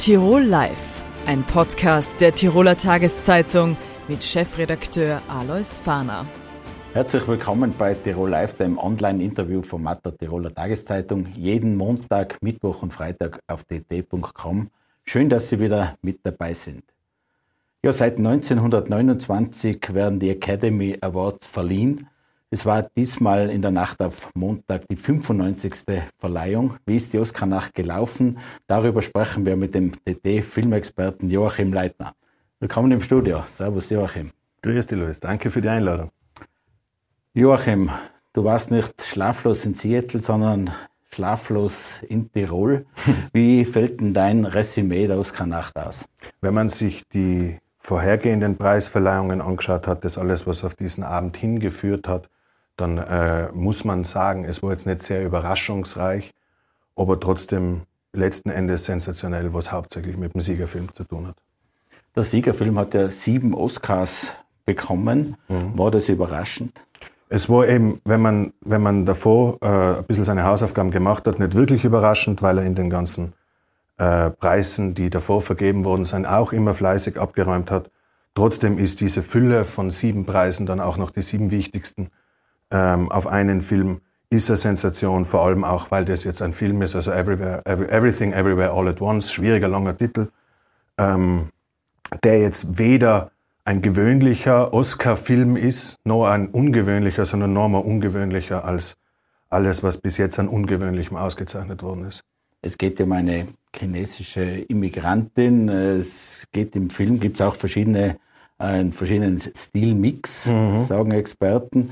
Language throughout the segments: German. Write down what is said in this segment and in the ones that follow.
Tirol Live, ein Podcast der Tiroler Tageszeitung mit Chefredakteur Alois Fahner. Herzlich willkommen bei Tirol Live, dem Online-Interview-Format der Tiroler Tageszeitung. Jeden Montag, Mittwoch und Freitag auf dt.com. Schön, dass Sie wieder mit dabei sind. Ja, seit 1929 werden die Academy Awards verliehen. Es war diesmal in der Nacht auf Montag die 95. Verleihung. Wie ist die Oscar-Nacht gelaufen? Darüber sprechen wir mit dem DD-Filmexperten Joachim Leitner. Willkommen im Studio. Servus, Joachim. Grüß dich, Luis. Danke für die Einladung. Joachim, du warst nicht schlaflos in Seattle, sondern schlaflos in Tirol. Wie fällt denn dein Resümee der Oscar-Nacht aus? Wenn man sich die vorhergehenden Preisverleihungen angeschaut hat, das alles, was auf diesen Abend hingeführt hat, dann äh, muss man sagen, es war jetzt nicht sehr überraschungsreich, aber trotzdem letzten Endes sensationell, was hauptsächlich mit dem Siegerfilm zu tun hat. Der Siegerfilm hat ja sieben Oscars bekommen. Mhm. War das überraschend? Es war eben, wenn man, wenn man davor äh, ein bisschen seine Hausaufgaben gemacht hat, nicht wirklich überraschend, weil er in den ganzen äh, Preisen, die davor vergeben worden sind, auch immer fleißig abgeräumt hat. Trotzdem ist diese Fülle von sieben Preisen dann auch noch die sieben wichtigsten ähm, auf einen Film ist eine Sensation, vor allem auch, weil das jetzt ein Film ist, also Everywhere, Every, Everything Everywhere All at Once, schwieriger, langer Titel, ähm, der jetzt weder ein gewöhnlicher Oscar-Film ist, noch ein ungewöhnlicher, sondern noch mal ungewöhnlicher als alles, was bis jetzt an Ungewöhnlichem ausgezeichnet worden ist. Es geht um eine chinesische Immigrantin. Es geht im Film, gibt es auch verschiedene, einen verschiedenen Stilmix, mhm. sagen Experten.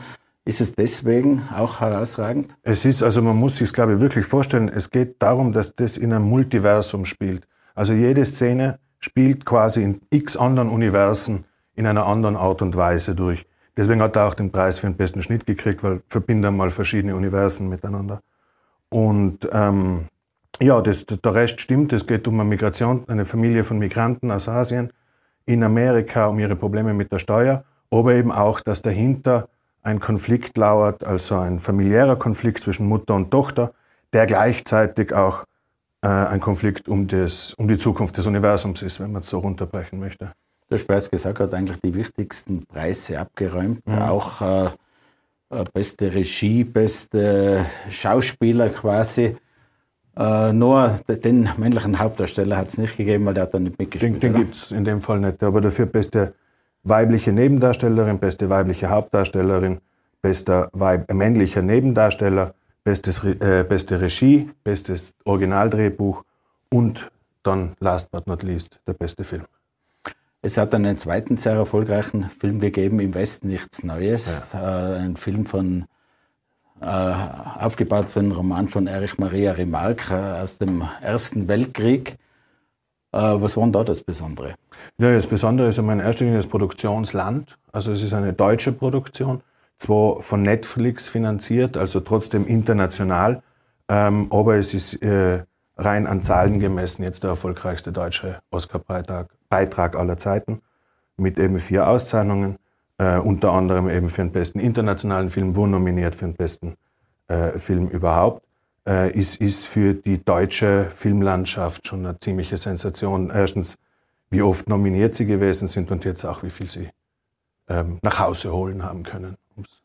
Ist es deswegen auch herausragend? Es ist, also man muss sich glaube ich, wirklich vorstellen, es geht darum, dass das in einem Multiversum spielt. Also jede Szene spielt quasi in x anderen Universen in einer anderen Art und Weise durch. Deswegen hat er auch den Preis für den besten Schnitt gekriegt, weil verbinden mal verschiedene Universen miteinander. Und ähm, ja, das, der Rest stimmt. Es geht um eine Migration, eine Familie von Migranten aus Asien in Amerika, um ihre Probleme mit der Steuer, aber eben auch, dass dahinter ein Konflikt lauert, also ein familiärer Konflikt zwischen Mutter und Tochter, der gleichzeitig auch äh, ein Konflikt um, das, um die Zukunft des Universums ist, wenn man es so runterbrechen möchte. Der Speis gesagt hat eigentlich die wichtigsten Preise abgeräumt, mhm. auch äh, äh, beste Regie, beste Schauspieler quasi. Äh, nur den männlichen Hauptdarsteller hat es nicht gegeben, weil der hat dann nicht mitgespielt. Den, den gibt es in dem Fall nicht, aber dafür beste weibliche Nebendarstellerin, beste weibliche Hauptdarstellerin, bester Weib, äh, männlicher Nebendarsteller, bestes, äh, beste Regie, bestes Originaldrehbuch und dann, last but not least, der beste Film. Es hat einen zweiten sehr erfolgreichen Film gegeben, Im Westen nichts Neues. Ja. Äh, ein Film von, äh, aufgebaut auf einen Roman von Erich Maria Remarque äh, aus dem Ersten Weltkrieg. Äh, was war denn da das Besondere? Ja, das Besondere ist in erster Linie das Produktionsland. Also es ist eine deutsche Produktion, zwar von Netflix finanziert, also trotzdem international, ähm, aber es ist äh, rein an Zahlen gemessen jetzt der erfolgreichste deutsche Oscar-Beitrag Beitrag aller Zeiten mit eben vier Auszeichnungen, äh, unter anderem eben für den besten internationalen Film, wo nominiert für den besten Film überhaupt äh, ist, ist für die deutsche Filmlandschaft schon eine ziemliche Sensation. Erstens, wie oft nominiert sie gewesen sind und jetzt auch, wie viel sie ähm, nach Hause holen haben können, um es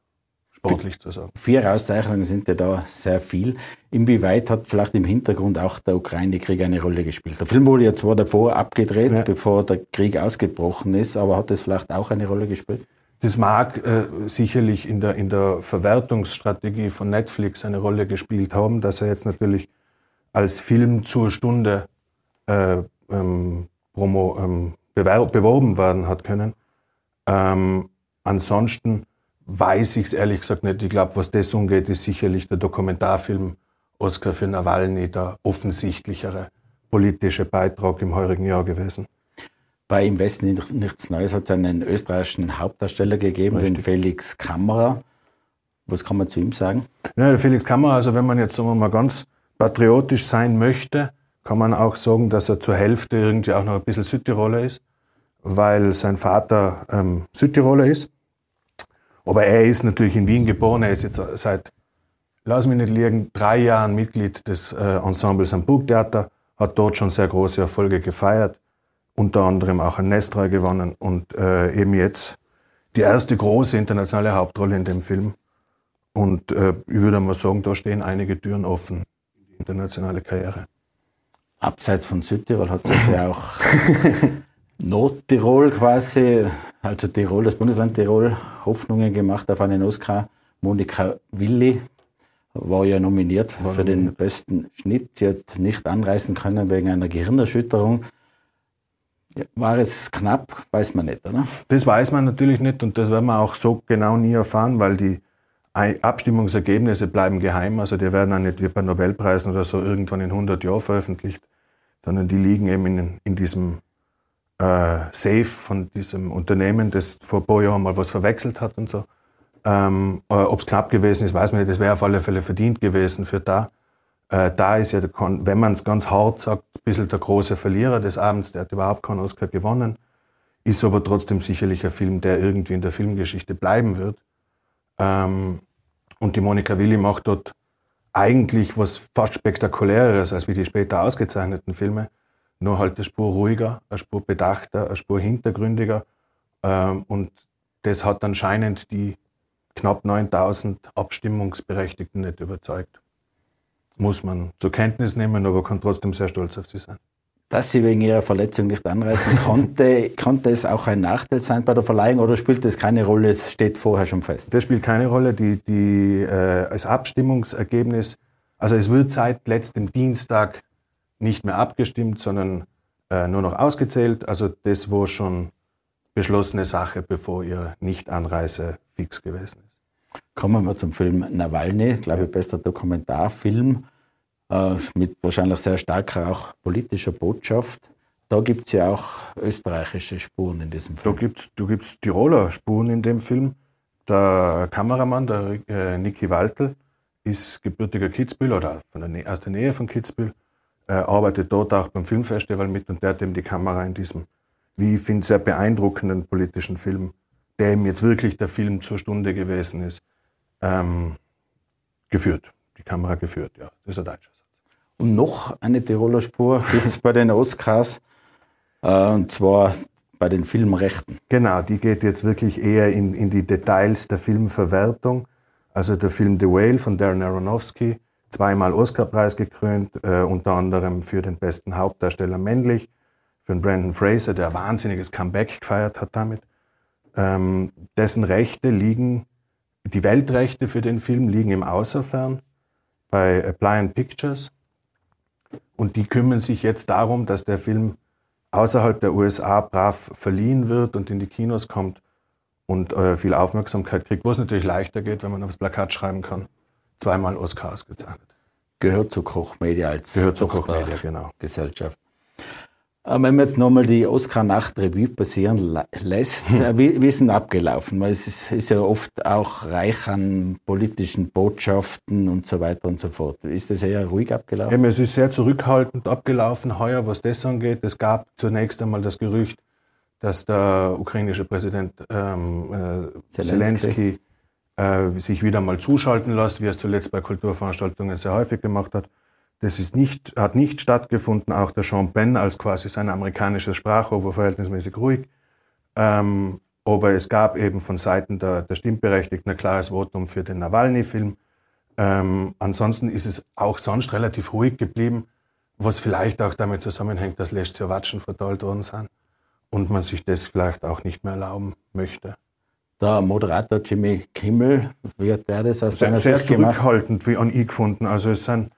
sportlich zu sagen. Vier Auszeichnungen sind ja da sehr viel. Inwieweit hat vielleicht im Hintergrund auch der Ukraine-Krieg eine Rolle gespielt? Der Film wurde ja zwar davor abgedreht, ja. bevor der Krieg ausgebrochen ist, aber hat das vielleicht auch eine Rolle gespielt? Das mag äh, sicherlich in der, in der Verwertungsstrategie von Netflix eine Rolle gespielt haben, dass er jetzt natürlich als Film zur Stunde äh, ähm, promo, ähm, beworben werden hat können. Ähm, ansonsten weiß ich es ehrlich gesagt nicht. Ich glaube, was das umgeht, ist sicherlich der Dokumentarfilm Oscar für Nawalny der offensichtlichere politische Beitrag im heurigen Jahr gewesen. Bei Im Westen nichts Neues hat es einen österreichischen Hauptdarsteller gegeben, Richtig. den Felix Kammerer. Was kann man zu ihm sagen? Ja, der Felix Kammerer, also wenn man jetzt sagen wir mal ganz patriotisch sein möchte, kann man auch sagen, dass er zur Hälfte irgendwie auch noch ein bisschen Südtiroler ist, weil sein Vater ähm, Südtiroler ist. Aber er ist natürlich in Wien geboren, er ist jetzt seit, lass mich nicht liegen, drei Jahren Mitglied des äh, Ensembles am Burgtheater hat dort schon sehr große Erfolge gefeiert, unter anderem auch ein Nestroy gewonnen und äh, eben jetzt die erste große internationale Hauptrolle in dem Film. Und äh, ich würde mal sagen, da stehen einige Türen offen in die internationale Karriere. Abseits von Südtirol hat es ja auch Nordtirol quasi, also Tirol, das Bundesland Tirol, Hoffnungen gemacht auf einen Oscar. Monika Willi war ja nominiert war für den besten Schnitt. Sie hat nicht anreisen können wegen einer Gehirnerschütterung. War es knapp, weiß man nicht, oder? Das weiß man natürlich nicht und das werden wir auch so genau nie erfahren, weil die Abstimmungsergebnisse bleiben geheim. Also die werden auch nicht wie bei Nobelpreisen oder so irgendwann in 100 Jahren veröffentlicht, sondern die liegen eben in, in diesem äh, Safe von diesem Unternehmen, das vor ein paar Jahren mal was verwechselt hat und so. Ähm, äh, Ob es knapp gewesen ist, weiß man nicht. Das wäre auf alle Fälle verdient gewesen für da. Äh, da ist ja, der, wenn man es ganz hart sagt, ein bisschen der große Verlierer des Abends. Der hat überhaupt keinen Oscar gewonnen. Ist aber trotzdem sicherlich ein Film, der irgendwie in der Filmgeschichte bleiben wird. Ähm, und die Monika Willi macht dort eigentlich was fast spektakuläres als wie die später ausgezeichneten Filme. Nur halt eine Spur ruhiger, eine Spur bedachter, eine Spur hintergründiger. Ähm, und das hat anscheinend die knapp 9000 Abstimmungsberechtigten nicht überzeugt. Muss man zur Kenntnis nehmen, aber kann trotzdem sehr stolz auf sie sein. Dass sie wegen ihrer Verletzung nicht anreisen konnte, konnte es auch ein Nachteil sein bei der Verleihung oder spielt das keine Rolle? Es steht vorher schon fest. Das spielt keine Rolle. Die, die, äh, als Abstimmungsergebnis, also es wird seit letztem Dienstag nicht mehr abgestimmt, sondern äh, nur noch ausgezählt. Also das war schon beschlossene Sache, bevor ihre Nichtanreise fix gewesen ist. Kommen wir zum Film Nawalny, glaube ich, bester Dokumentarfilm äh, mit wahrscheinlich sehr starker auch politischer Botschaft. Da gibt es ja auch österreichische Spuren in diesem Film. Da gibt es Tiroler Spuren in dem Film. Der Kameramann, der äh, Niki Waltel, ist gebürtiger Kitzbühel oder der aus der Nähe von Kitzbühel, äh, arbeitet dort auch beim Filmfestival mit und der hat eben die Kamera in diesem, wie ich finde, sehr beeindruckenden politischen Film der ihm jetzt wirklich der Film zur Stunde gewesen ist, ähm, geführt. Die Kamera geführt, ja. Das ist ein deutscher Satz. Und noch eine Tiroler Spur gibt es bei den Oscars, äh, und zwar bei den Filmrechten. Genau, die geht jetzt wirklich eher in, in die Details der Filmverwertung. Also der Film The Whale von Darren Aronofsky, zweimal Oscarpreis gekrönt, äh, unter anderem für den besten Hauptdarsteller männlich, für den Brandon Fraser, der ein wahnsinniges Comeback gefeiert hat damit. Ähm, dessen Rechte liegen, die Weltrechte für den Film liegen im Außerfern bei Appliant Pictures. Und die kümmern sich jetzt darum, dass der Film außerhalb der USA brav verliehen wird und in die Kinos kommt und äh, viel Aufmerksamkeit kriegt, wo es natürlich leichter geht, wenn man aufs Plakat schreiben kann. Zweimal Oscar ausgezeichnet. Gehört zu Koch Media als Gehört zu Koch Media, genau. Gesellschaft. Wenn man jetzt nochmal die Oscar-Nacht-Revue passieren lässt, äh, wie, wie ist denn abgelaufen? Weil es ist, ist, ja oft auch reich an politischen Botschaften und so weiter und so fort. Ist das eher ruhig abgelaufen? Ja, es ist sehr zurückhaltend abgelaufen heuer, was das angeht. Es gab zunächst einmal das Gerücht, dass der ukrainische Präsident ähm, äh, Zelensky, äh, sich wieder mal zuschalten lässt, wie er es zuletzt bei Kulturveranstaltungen sehr häufig gemacht hat. Das ist nicht, hat nicht stattgefunden. Auch der Sean Penn als quasi sein amerikanisches Sprachrohr war verhältnismäßig ruhig. Ähm, aber es gab eben von Seiten der, der Stimmberechtigten ein klares Votum für den Nawalny-Film. Ähm, ansonsten ist es auch sonst relativ ruhig geblieben, was vielleicht auch damit zusammenhängt, dass Leszio Watschen verteilt worden sind und man sich das vielleicht auch nicht mehr erlauben möchte. Der Moderator Jimmy Kimmel, wie hat der das aus seiner Sehr, sehr zurückhaltend, wie an ich gefunden. Also es sind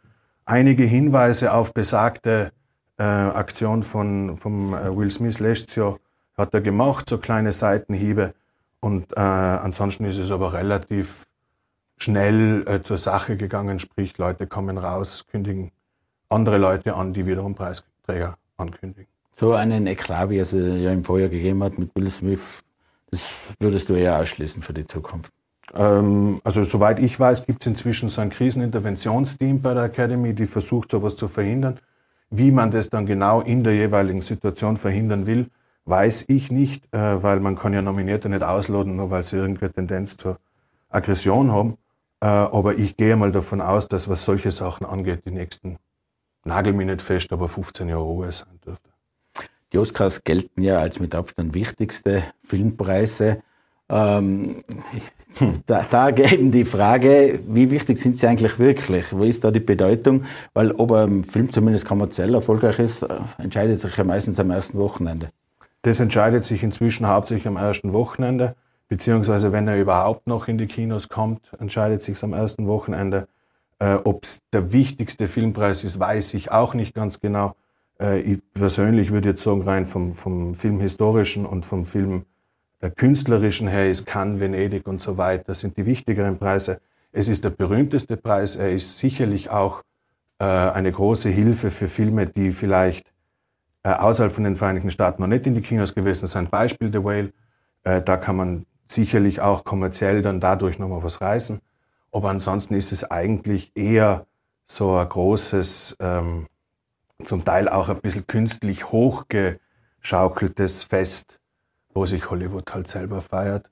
einige Hinweise auf besagte äh, Aktion von vom äh, Will Smith Jahr hat er gemacht, so kleine Seitenhiebe. Und äh, ansonsten ist es aber relativ schnell äh, zur Sache gegangen, sprich Leute kommen raus, kündigen andere Leute an, die wiederum Preisträger ankündigen. So einen Eklat, wie es ja im Vorjahr gegeben hat mit Will Smith, das würdest du eher ausschließen für die Zukunft. Ähm, also soweit ich weiß, gibt es inzwischen so ein Kriseninterventionsteam bei der Academy, die versucht, sowas zu verhindern. Wie man das dann genau in der jeweiligen Situation verhindern will, weiß ich nicht, äh, weil man kann ja Nominierte nicht ausladen, nur weil sie irgendeine Tendenz zur Aggression haben. Äh, aber ich gehe mal davon aus, dass was solche Sachen angeht, die nächsten nagel mich nicht fest, aber 15 Jahre Ruhe sein dürfte. Die Oscars gelten ja als mit Abstand wichtigste Filmpreise. Ähm, da, da eben die Frage, wie wichtig sind sie eigentlich wirklich? Wo ist da die Bedeutung? Weil ob ein Film zumindest kommerziell erfolgreich ist, äh, entscheidet sich ja meistens am ersten Wochenende. Das entscheidet sich inzwischen hauptsächlich am ersten Wochenende, beziehungsweise wenn er überhaupt noch in die Kinos kommt, entscheidet sich am ersten Wochenende. Äh, Ob es der wichtigste Filmpreis ist, weiß ich auch nicht ganz genau. Äh, ich persönlich würde jetzt sagen, rein vom, vom filmhistorischen und vom Film der künstlerischen her ist Cannes, Venedig und so weiter, sind die wichtigeren Preise. Es ist der berühmteste Preis. Er ist sicherlich auch äh, eine große Hilfe für Filme, die vielleicht äh, außerhalb von den Vereinigten Staaten noch nicht in die Kinos gewesen sind. Beispiel The Whale. Äh, da kann man sicherlich auch kommerziell dann dadurch nochmal was reißen. Aber ansonsten ist es eigentlich eher so ein großes, ähm, zum Teil auch ein bisschen künstlich hochgeschaukeltes Fest wo sich Hollywood halt selber feiert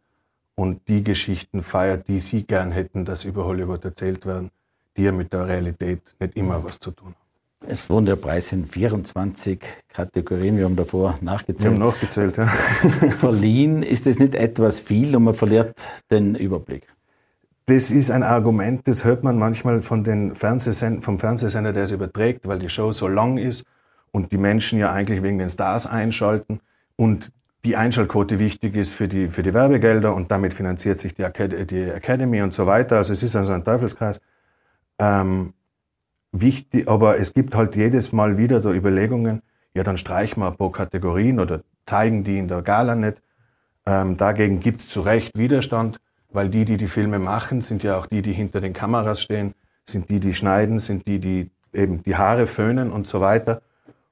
und die Geschichten feiert, die sie gern hätten, dass über Hollywood erzählt werden, die ja mit der Realität nicht immer was zu tun haben. Es wurden der Preis in 24 Kategorien, wir haben davor nachgezählt. Wir haben nachgezählt, ja. Verliehen, ist das nicht etwas viel und man verliert den Überblick? Das ist ein Argument, das hört man manchmal von den Fernsehsend vom Fernsehsender, der es überträgt, weil die Show so lang ist und die Menschen ja eigentlich wegen den Stars einschalten. Und die Einschaltquote wichtig ist für die, für die Werbegelder und damit finanziert sich die, Acad die Academy und so weiter. Also es ist also ein Teufelskreis. Ähm, wichtig, aber es gibt halt jedes Mal wieder da Überlegungen, ja, dann streichen wir ein paar Kategorien oder zeigen die in der Gala nicht. Ähm, dagegen gibt es zu Recht Widerstand, weil die, die die Filme machen, sind ja auch die, die hinter den Kameras stehen, sind die, die schneiden, sind die, die eben die Haare föhnen und so weiter.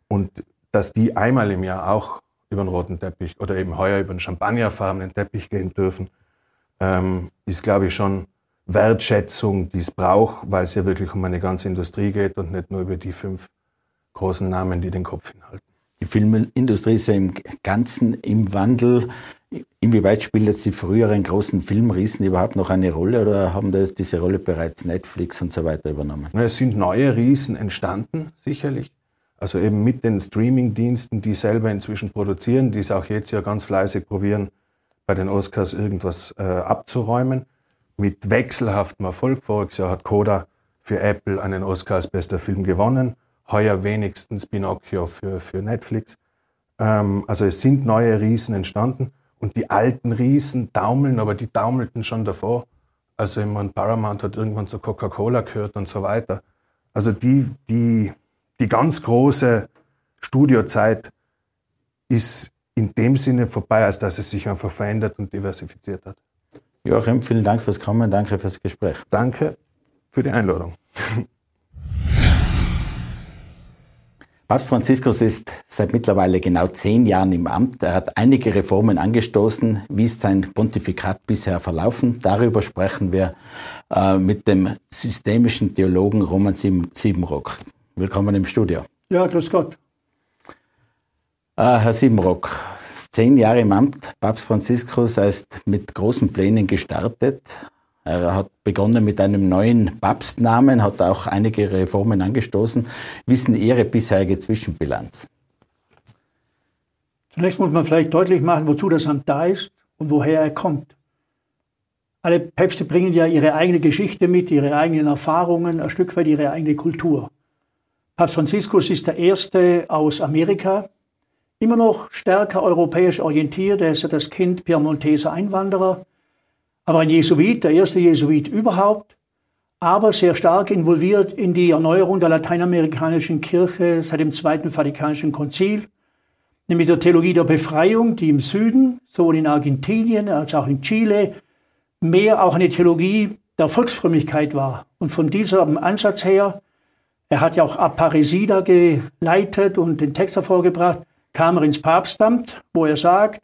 Und dass die einmal im Jahr auch über den roten Teppich oder eben heuer über den champagnerfarbenen Teppich gehen dürfen, ähm, ist, glaube ich, schon Wertschätzung, die es braucht, weil es ja wirklich um eine ganze Industrie geht und nicht nur über die fünf großen Namen, die den Kopf hinhalten. Die Filmindustrie ist ja im Ganzen im Wandel. Inwieweit spielen jetzt die früheren großen Filmriesen überhaupt noch eine Rolle oder haben diese Rolle bereits Netflix und so weiter übernommen? Es sind neue Riesen entstanden, sicherlich. Also eben mit den Streaming-Diensten, die selber inzwischen produzieren, die es auch jetzt ja ganz fleißig probieren, bei den Oscars irgendwas äh, abzuräumen. Mit wechselhaftem Erfolg. Voriges Jahr hat Coda für Apple einen Oscar als bester Film gewonnen. Heuer wenigstens Pinocchio für, für Netflix. Ähm, also es sind neue Riesen entstanden. Und die alten Riesen taumeln, aber die taumelten schon davor. Also ich meine, Paramount hat irgendwann zu Coca-Cola gehört und so weiter. Also die, die die ganz große Studiozeit ist in dem Sinne vorbei, als dass es sich einfach verändert und diversifiziert hat. Joachim, vielen Dank fürs Kommen, danke fürs Gespräch. Danke für die Einladung. Papst Franziskus ist seit mittlerweile genau zehn Jahren im Amt. Er hat einige Reformen angestoßen. Wie ist sein Pontifikat bisher verlaufen? Darüber sprechen wir äh, mit dem systemischen Theologen Roman Siebenrock. Willkommen im Studio. Ja, grüß Gott. Äh, Herr Siebenrock, zehn Jahre im Amt, Papst Franziskus ist mit großen Plänen gestartet. Er hat begonnen mit einem neuen Papstnamen, hat auch einige Reformen angestoßen. Wissen Ihre bisherige Zwischenbilanz? Zunächst muss man vielleicht deutlich machen, wozu das Amt da ist und woher er kommt. Alle Päpste bringen ja ihre eigene Geschichte mit, ihre eigenen Erfahrungen, ein Stück weit ihre eigene Kultur. Papst Franziskus ist der erste aus Amerika, immer noch stärker europäisch orientiert. Er ist ja das Kind piemonteser Einwanderer, aber ein Jesuit, der erste Jesuit überhaupt, aber sehr stark involviert in die Erneuerung der lateinamerikanischen Kirche seit dem Zweiten Vatikanischen Konzil, nämlich der Theologie der Befreiung, die im Süden, sowohl in Argentinien als auch in Chile, mehr auch eine Theologie der Volksfrömmigkeit war. Und von diesem Ansatz her er hat ja auch Aparesida geleitet und den Text hervorgebracht, kam er ins Papstamt, wo er sagt,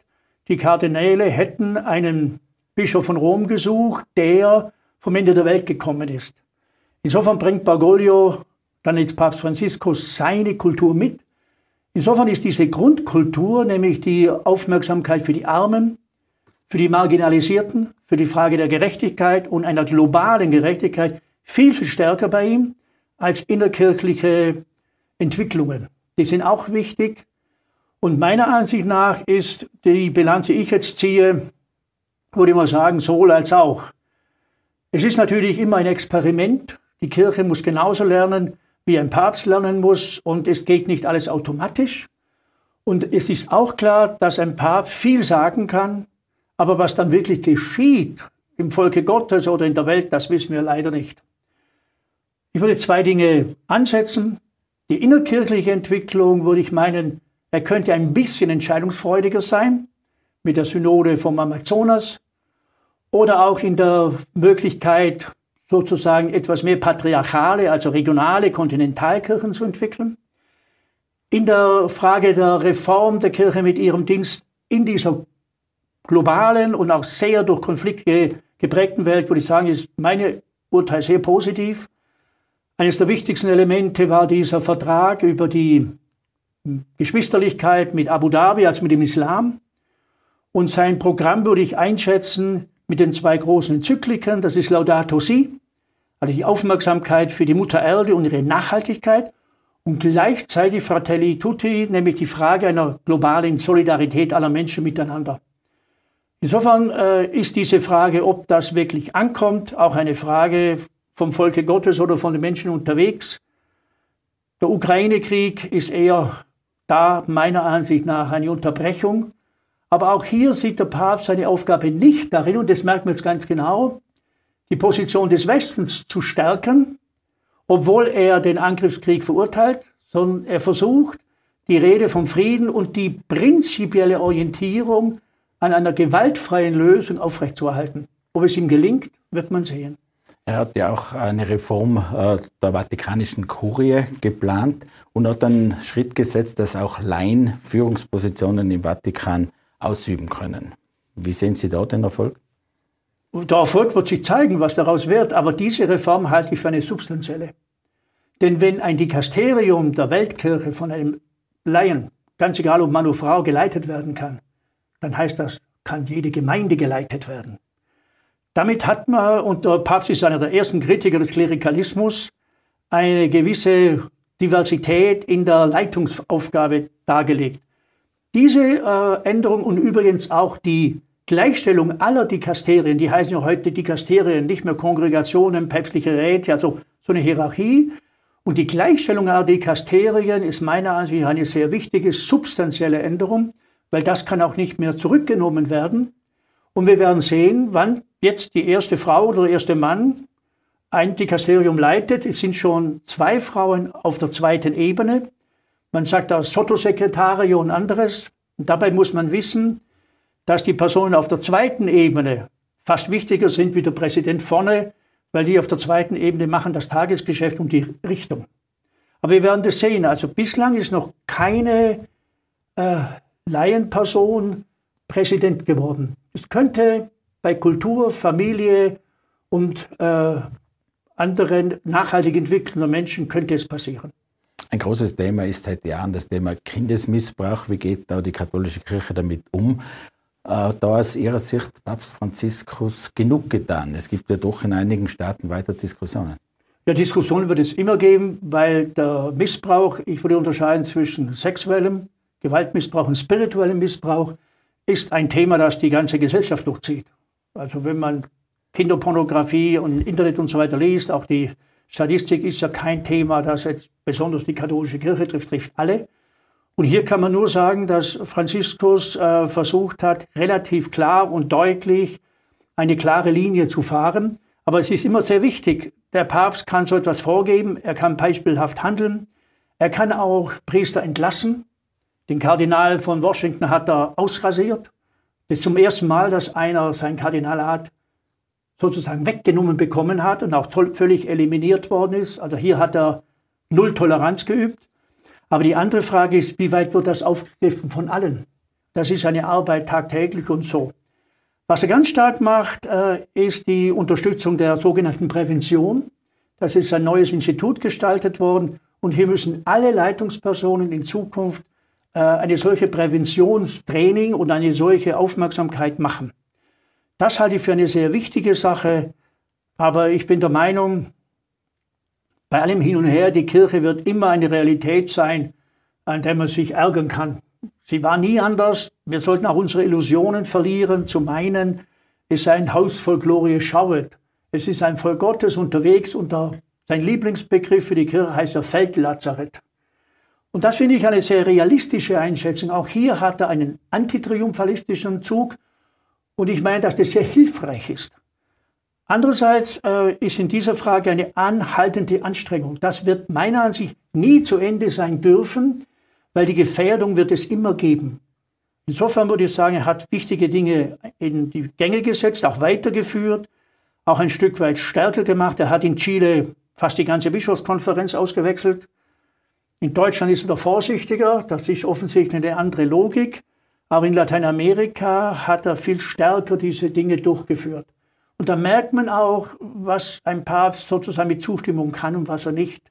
die Kardinäle hätten einen Bischof von Rom gesucht, der vom Ende der Welt gekommen ist. Insofern bringt Bergoglio dann jetzt Papst Franziskus seine Kultur mit. Insofern ist diese Grundkultur, nämlich die Aufmerksamkeit für die Armen, für die Marginalisierten, für die Frage der Gerechtigkeit und einer globalen Gerechtigkeit viel, viel stärker bei ihm als innerkirchliche Entwicklungen. Die sind auch wichtig. Und meiner Ansicht nach ist die Bilanz, die ich jetzt ziehe, würde ich mal sagen, sowohl als auch. Es ist natürlich immer ein Experiment. Die Kirche muss genauso lernen, wie ein Papst lernen muss. Und es geht nicht alles automatisch. Und es ist auch klar, dass ein Papst viel sagen kann. Aber was dann wirklich geschieht im Volke Gottes oder in der Welt, das wissen wir leider nicht. Ich würde zwei Dinge ansetzen. Die innerkirchliche Entwicklung würde ich meinen, er könnte ein bisschen entscheidungsfreudiger sein mit der Synode vom Amazonas oder auch in der Möglichkeit, sozusagen etwas mehr patriarchale, also regionale Kontinentalkirchen zu entwickeln. In der Frage der Reform der Kirche mit ihrem Dienst in dieser globalen und auch sehr durch Konflikte geprägten Welt, würde ich sagen, ist meine Urteil sehr positiv. Eines der wichtigsten Elemente war dieser Vertrag über die Geschwisterlichkeit mit Abu Dhabi, also mit dem Islam. Und sein Programm würde ich einschätzen mit den zwei großen Enzykliken. Das ist Laudato Si, also die Aufmerksamkeit für die Mutter Erde und ihre Nachhaltigkeit. Und gleichzeitig Fratelli Tutti, nämlich die Frage einer globalen Solidarität aller Menschen miteinander. Insofern äh, ist diese Frage, ob das wirklich ankommt, auch eine Frage vom Volke Gottes oder von den Menschen unterwegs. Der Ukraine-Krieg ist eher da meiner Ansicht nach eine Unterbrechung. Aber auch hier sieht der Papst seine Aufgabe nicht darin, und das merkt man jetzt ganz genau, die Position des Westens zu stärken, obwohl er den Angriffskrieg verurteilt, sondern er versucht, die Rede vom Frieden und die prinzipielle Orientierung an einer gewaltfreien Lösung aufrechtzuerhalten. Ob es ihm gelingt, wird man sehen. Er hat ja auch eine Reform äh, der Vatikanischen Kurie geplant und hat einen Schritt gesetzt, dass auch Laien Führungspositionen im Vatikan ausüben können. Wie sehen Sie da den Erfolg? Der Erfolg wird sich zeigen, was daraus wird, aber diese Reform halte ich für eine substanzielle. Denn wenn ein Dikasterium der Weltkirche von einem Laien, ganz egal ob Mann oder Frau, geleitet werden kann, dann heißt das, kann jede Gemeinde geleitet werden. Damit hat man, und der Papst ist einer der ersten Kritiker des Klerikalismus, eine gewisse Diversität in der Leitungsaufgabe dargelegt. Diese äh, Änderung und übrigens auch die Gleichstellung aller Dikasterien, die heißen ja heute Dikasterien, nicht mehr Kongregationen, päpstliche Räte, also so eine Hierarchie. Und die Gleichstellung aller Dikasterien ist meiner Ansicht nach eine sehr wichtige, substanzielle Änderung, weil das kann auch nicht mehr zurückgenommen werden. Und wir werden sehen, wann jetzt die erste Frau oder der erste Mann ein Dikasterium leitet. Es sind schon zwei Frauen auf der zweiten Ebene. Man sagt auch Sottosekretario und anderes. Und dabei muss man wissen, dass die Personen auf der zweiten Ebene fast wichtiger sind wie der Präsident vorne, weil die auf der zweiten Ebene machen das Tagesgeschäft und die Richtung. Aber wir werden das sehen. Also bislang ist noch keine äh, Laienperson Präsident geworden. Es könnte bei Kultur, Familie und äh, anderen nachhaltig entwickelnden Menschen könnte es passieren. Ein großes Thema ist seit Jahren das Thema Kindesmissbrauch. Wie geht da die katholische Kirche damit um? Äh, da aus Ihrer Sicht Papst Franziskus genug getan. Es gibt ja doch in einigen Staaten weiter Diskussionen. Ja, Diskussionen wird es immer geben, weil der Missbrauch, ich würde unterscheiden zwischen sexuellem Gewaltmissbrauch und spirituellem Missbrauch, ist ein Thema, das die ganze Gesellschaft durchzieht. Also wenn man Kinderpornografie und Internet und so weiter liest, auch die Statistik ist ja kein Thema, das jetzt besonders die katholische Kirche trifft, trifft alle. Und hier kann man nur sagen, dass Franziskus äh, versucht hat, relativ klar und deutlich eine klare Linie zu fahren. Aber es ist immer sehr wichtig, der Papst kann so etwas vorgeben, er kann beispielhaft handeln, er kann auch Priester entlassen. Den Kardinal von Washington hat er ausrasiert. Das ist zum ersten Mal, dass einer sein Kardinalat sozusagen weggenommen bekommen hat und auch völlig eliminiert worden ist. Also hier hat er Null Toleranz geübt. Aber die andere Frage ist, wie weit wird das aufgegriffen von allen? Das ist eine Arbeit tagtäglich und so. Was er ganz stark macht, äh, ist die Unterstützung der sogenannten Prävention. Das ist ein neues Institut gestaltet worden und hier müssen alle Leitungspersonen in Zukunft eine solche Präventionstraining und eine solche Aufmerksamkeit machen. Das halte ich für eine sehr wichtige Sache, aber ich bin der Meinung, bei allem Hin und Her, die Kirche wird immer eine Realität sein, an der man sich ärgern kann. Sie war nie anders. Wir sollten auch unsere Illusionen verlieren, zu meinen, es sei ein Haus voll Glorie schauet. Es ist ein Volk Gottes unterwegs und sein Lieblingsbegriff für die Kirche heißt der Feldlazarett. Und das finde ich eine sehr realistische Einschätzung. Auch hier hat er einen antitriumphalistischen Zug und ich meine, dass das sehr hilfreich ist. Andererseits äh, ist in dieser Frage eine anhaltende Anstrengung. Das wird meiner Ansicht nie zu Ende sein dürfen, weil die Gefährdung wird es immer geben. Insofern würde ich sagen, er hat wichtige Dinge in die Gänge gesetzt, auch weitergeführt, auch ein Stück weit stärker gemacht. Er hat in Chile fast die ganze Bischofskonferenz ausgewechselt. In Deutschland ist er vorsichtiger, das ist offensichtlich eine andere Logik. Aber in Lateinamerika hat er viel stärker diese Dinge durchgeführt. Und da merkt man auch, was ein Papst sozusagen mit Zustimmung kann und was er nicht.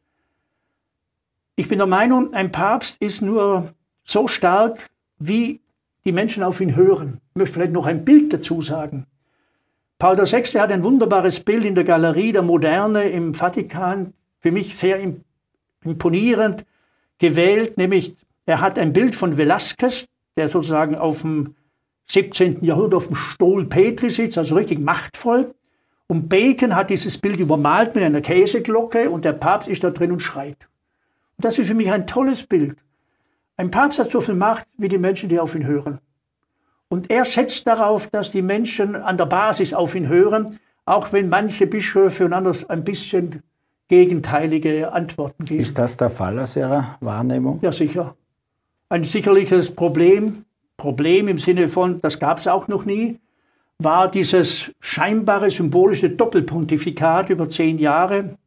Ich bin der Meinung, ein Papst ist nur so stark, wie die Menschen auf ihn hören. Ich möchte vielleicht noch ein Bild dazu sagen. Paul VI. hat ein wunderbares Bild in der Galerie der Moderne im Vatikan, für mich sehr imponierend gewählt, nämlich er hat ein Bild von Velasquez, der sozusagen auf dem 17. Jahrhundert auf dem Stuhl Petri sitzt, also richtig machtvoll. Und Bacon hat dieses Bild übermalt mit einer Käseglocke und der Papst ist da drin und schreit. Und das ist für mich ein tolles Bild. Ein Papst hat so viel Macht wie die Menschen, die auf ihn hören. Und er setzt darauf, dass die Menschen an der Basis auf ihn hören, auch wenn manche Bischöfe und anders ein bisschen gegenteilige Antworten geben. Ist das der Fall aus Ihrer Wahrnehmung? Ja, sicher. Ein sicherliches Problem Problem im Sinne von, das gab es auch noch nie, war dieses scheinbare symbolische Doppelpontifikat über zehn Jahre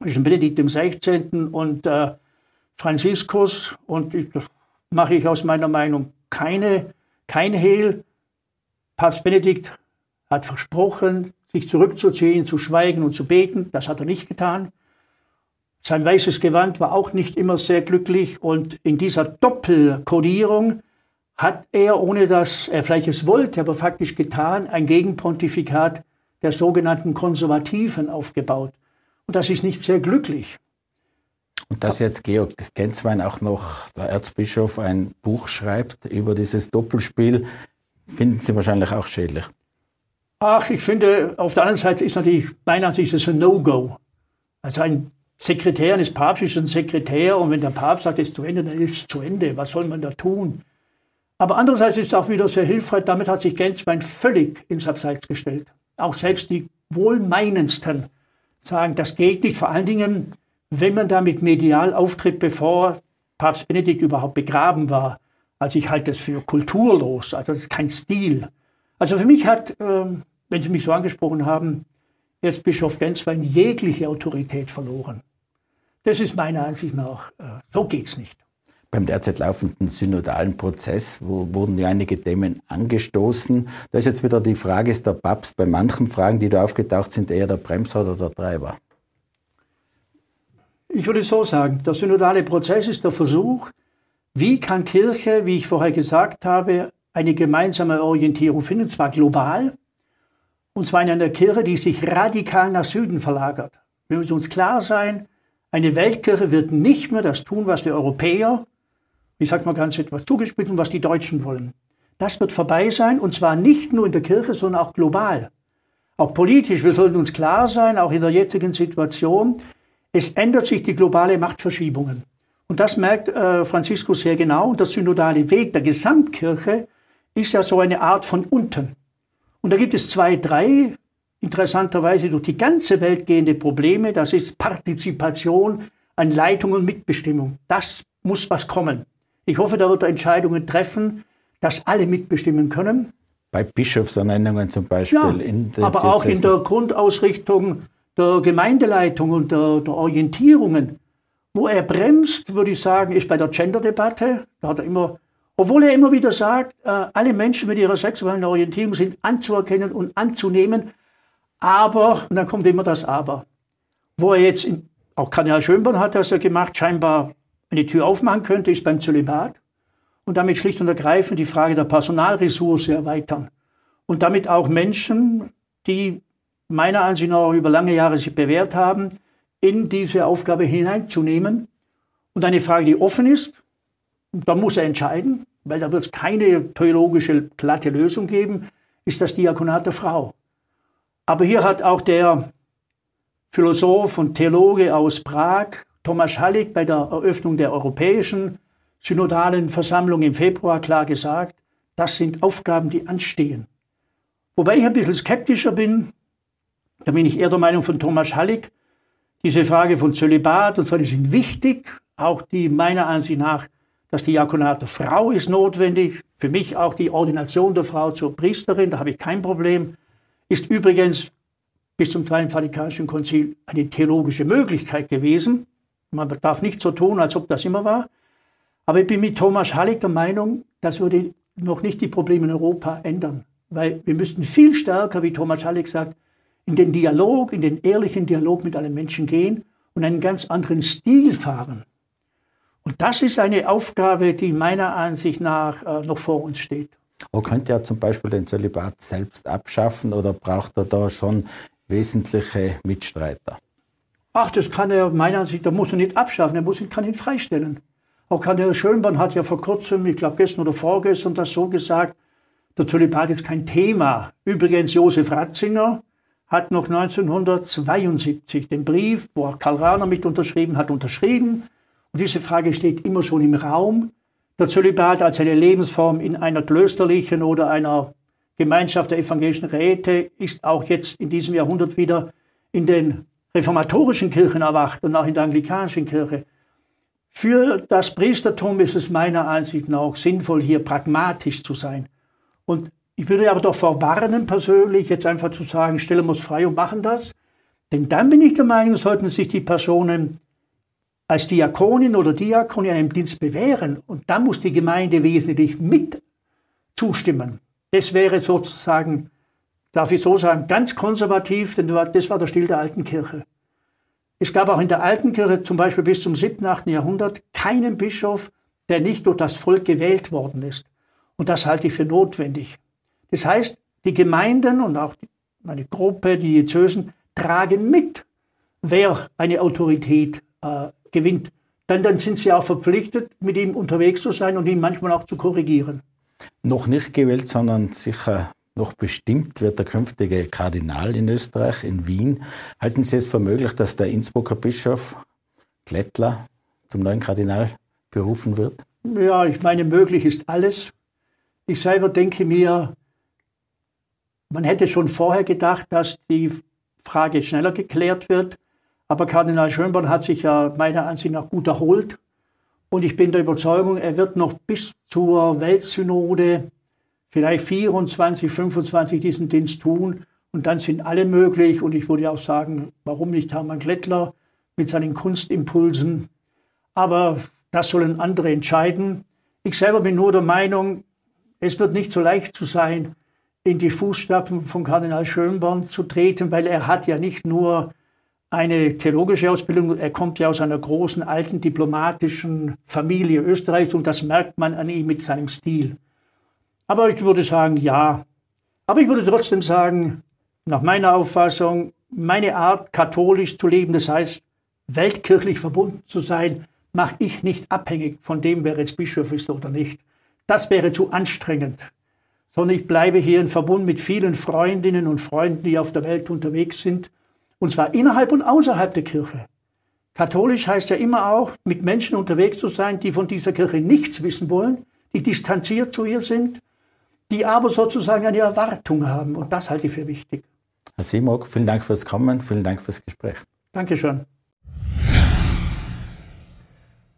zwischen Benedikt XVI. und äh, Franziskus. Und ich, das mache ich aus meiner Meinung keine, kein Hehl. Papst Benedikt hat versprochen, sich zurückzuziehen, zu schweigen und zu beten. Das hat er nicht getan. Sein weißes Gewand war auch nicht immer sehr glücklich. Und in dieser Doppelkodierung hat er, ohne dass er vielleicht es wollte, aber faktisch getan, ein Gegenpontifikat der sogenannten Konservativen aufgebaut. Und das ist nicht sehr glücklich. Und dass jetzt Georg Genswein auch noch, der Erzbischof, ein Buch schreibt über dieses Doppelspiel, finden Sie wahrscheinlich auch schädlich. Ach, ich finde, auf der anderen Seite ist natürlich, meiner Ansicht ist ein No-Go. Also ein Sekretär eines Papstes ist ein Sekretär und wenn der Papst sagt, es ist zu Ende, dann ist es zu Ende. Was soll man da tun? Aber andererseits ist es auch wieder sehr hilfreich, damit hat sich Genswein völlig ins Abseits gestellt. Auch selbst die Wohlmeinendsten sagen, das geht nicht. Vor allen Dingen, wenn man damit medial auftritt, bevor Papst Benedikt überhaupt begraben war. Also ich halte das für kulturlos, also das ist kein Stil. Also für mich hat, ähm, wenn Sie mich so angesprochen haben, Erzbischof Genswein jegliche Autorität verloren. Das ist meiner Ansicht nach, äh, so geht's nicht. Beim derzeit laufenden synodalen Prozess wo, wurden ja einige Themen angestoßen. Da ist jetzt wieder die Frage, ist der Papst bei manchen Fragen, die da aufgetaucht sind, eher der Bremser oder der Treiber? Ich würde so sagen, der synodale Prozess ist der Versuch, wie kann Kirche, wie ich vorher gesagt habe, eine gemeinsame Orientierung finden, und zwar global, und zwar in einer Kirche, die sich radikal nach Süden verlagert. Wir müssen uns klar sein, eine Weltkirche wird nicht mehr das tun, was die Europäer ich sage mal ganz etwas zugespitzt, was die Deutschen wollen. Das wird vorbei sein und zwar nicht nur in der Kirche, sondern auch global. Auch politisch, wir sollten uns klar sein, auch in der jetzigen Situation, es ändert sich die globale Machtverschiebungen. Und das merkt äh, Franziskus sehr genau. Und der synodale Weg der Gesamtkirche ist ja so eine Art von unten. Und da gibt es zwei, drei interessanterweise durch die ganze Welt gehende Probleme. Das ist Partizipation an Leitung und Mitbestimmung. Das muss was kommen. Ich hoffe, da wird er Entscheidungen treffen, dass alle mitbestimmen können. Bei Bischofsernennungen zum Beispiel. Ja, in aber Diözesen. auch in der Grundausrichtung der Gemeindeleitung und der, der Orientierungen. Wo er bremst, würde ich sagen, ist bei der Gender-Debatte. Da hat er immer, obwohl er immer wieder sagt, äh, alle Menschen mit ihrer sexuellen Orientierung sind anzuerkennen und anzunehmen. Aber, und dann kommt immer das Aber. Wo er jetzt, in, auch Kardinal Schönborn hat das ja gemacht, scheinbar eine Tür aufmachen könnte, ist beim Zölibat und damit schlicht und ergreifend die Frage der Personalressource erweitern und damit auch Menschen, die meiner Ansicht nach über lange Jahre sich bewährt haben, in diese Aufgabe hineinzunehmen. Und eine Frage, die offen ist, da muss er entscheiden, weil da wird es keine theologische glatte Lösung geben, ist das Diakonat der Frau. Aber hier hat auch der Philosoph und Theologe aus Prag, Thomas Hallig, bei der Eröffnung der Europäischen Synodalen Versammlung im Februar klar gesagt, das sind Aufgaben, die anstehen. Wobei ich ein bisschen skeptischer bin, da bin ich eher der Meinung von Thomas Hallig, diese Frage von Zölibat und so, die sind wichtig, auch die meiner Ansicht nach, das Diakonat der Frau ist notwendig, für mich auch die Ordination der Frau zur Priesterin, da habe ich kein Problem, ist übrigens bis zum Zweiten Vatikanischen Konzil eine theologische Möglichkeit gewesen. Man darf nicht so tun, als ob das immer war. Aber ich bin mit Thomas Hallig der Meinung, das würde noch nicht die Probleme in Europa ändern. Weil wir müssten viel stärker, wie Thomas Hallig sagt, in den Dialog, in den ehrlichen Dialog mit allen Menschen gehen und einen ganz anderen Stil fahren. Und das ist eine Aufgabe, die meiner Ansicht nach äh, noch vor uns steht. Wo könnte er zum Beispiel den Zölibat selbst abschaffen oder braucht er da schon wesentliche Mitstreiter? Ach, das kann er meiner Ansicht, da muss er nicht abschaffen, er muss ihn, kann ihn freistellen. Auch Karl Schönborn hat ja vor kurzem, ich glaube gestern oder vorgestern, das so gesagt, der Zölibat ist kein Thema. Übrigens, Josef Ratzinger hat noch 1972 den Brief, wo auch Karl Rahner mit unterschrieben hat, unterschrieben. Und diese Frage steht immer schon im Raum. Der Zölibat als eine Lebensform in einer klösterlichen oder einer Gemeinschaft der evangelischen Räte ist auch jetzt in diesem Jahrhundert wieder in den reformatorischen Kirchen erwacht und auch in der anglikanischen Kirche. Für das Priestertum ist es meiner Ansicht nach sinnvoll, hier pragmatisch zu sein. Und ich würde aber doch vorwarnen, persönlich, jetzt einfach zu sagen, stellen wir uns frei und machen das. Denn dann bin ich der Meinung, sollten sich die Personen als Diakonin oder Diakon in einem Dienst bewähren. Und dann muss die Gemeinde wesentlich mit zustimmen. Das wäre sozusagen, darf ich so sagen, ganz konservativ, denn das war der Stil der alten Kirche. Es gab auch in der alten Kirche zum Beispiel bis zum 7., 8. Jahrhundert keinen Bischof, der nicht durch das Volk gewählt worden ist. Und das halte ich für notwendig. Das heißt, die Gemeinden und auch meine Gruppe, die Diözesen, tragen mit, wer eine Autorität äh, gewinnt. Dann, dann sind sie auch verpflichtet, mit ihm unterwegs zu sein und ihn manchmal auch zu korrigieren. Noch nicht gewählt, sondern sicher noch bestimmt wird der künftige Kardinal in Österreich, in Wien. Halten Sie es für möglich, dass der Innsbrucker Bischof Klettler zum neuen Kardinal berufen wird? Ja, ich meine, möglich ist alles. Ich selber denke mir, man hätte schon vorher gedacht, dass die Frage schneller geklärt wird. Aber Kardinal Schönborn hat sich ja meiner Ansicht nach gut erholt. Und ich bin der Überzeugung, er wird noch bis zur Weltsynode vielleicht 24, 25 diesen Dienst tun. Und dann sind alle möglich. Und ich würde auch sagen, warum nicht Hermann Klettler mit seinen Kunstimpulsen. Aber das sollen andere entscheiden. Ich selber bin nur der Meinung, es wird nicht so leicht zu sein, in die Fußstapfen von Kardinal Schönborn zu treten, weil er hat ja nicht nur eine theologische Ausbildung, er kommt ja aus einer großen alten diplomatischen Familie Österreichs und das merkt man an ihm mit seinem Stil. Aber ich würde sagen, ja. Aber ich würde trotzdem sagen, nach meiner Auffassung, meine Art, katholisch zu leben, das heißt, weltkirchlich verbunden zu sein, mache ich nicht abhängig von dem, wer jetzt Bischof ist oder nicht. Das wäre zu anstrengend. Sondern ich bleibe hier in Verbund mit vielen Freundinnen und Freunden, die auf der Welt unterwegs sind. Und zwar innerhalb und außerhalb der Kirche. Katholisch heißt ja immer auch, mit Menschen unterwegs zu sein, die von dieser Kirche nichts wissen wollen, die distanziert zu ihr sind, die aber sozusagen eine Erwartung haben. Und das halte ich für wichtig. Herr Simok, vielen Dank fürs Kommen, vielen Dank fürs Gespräch. Dankeschön.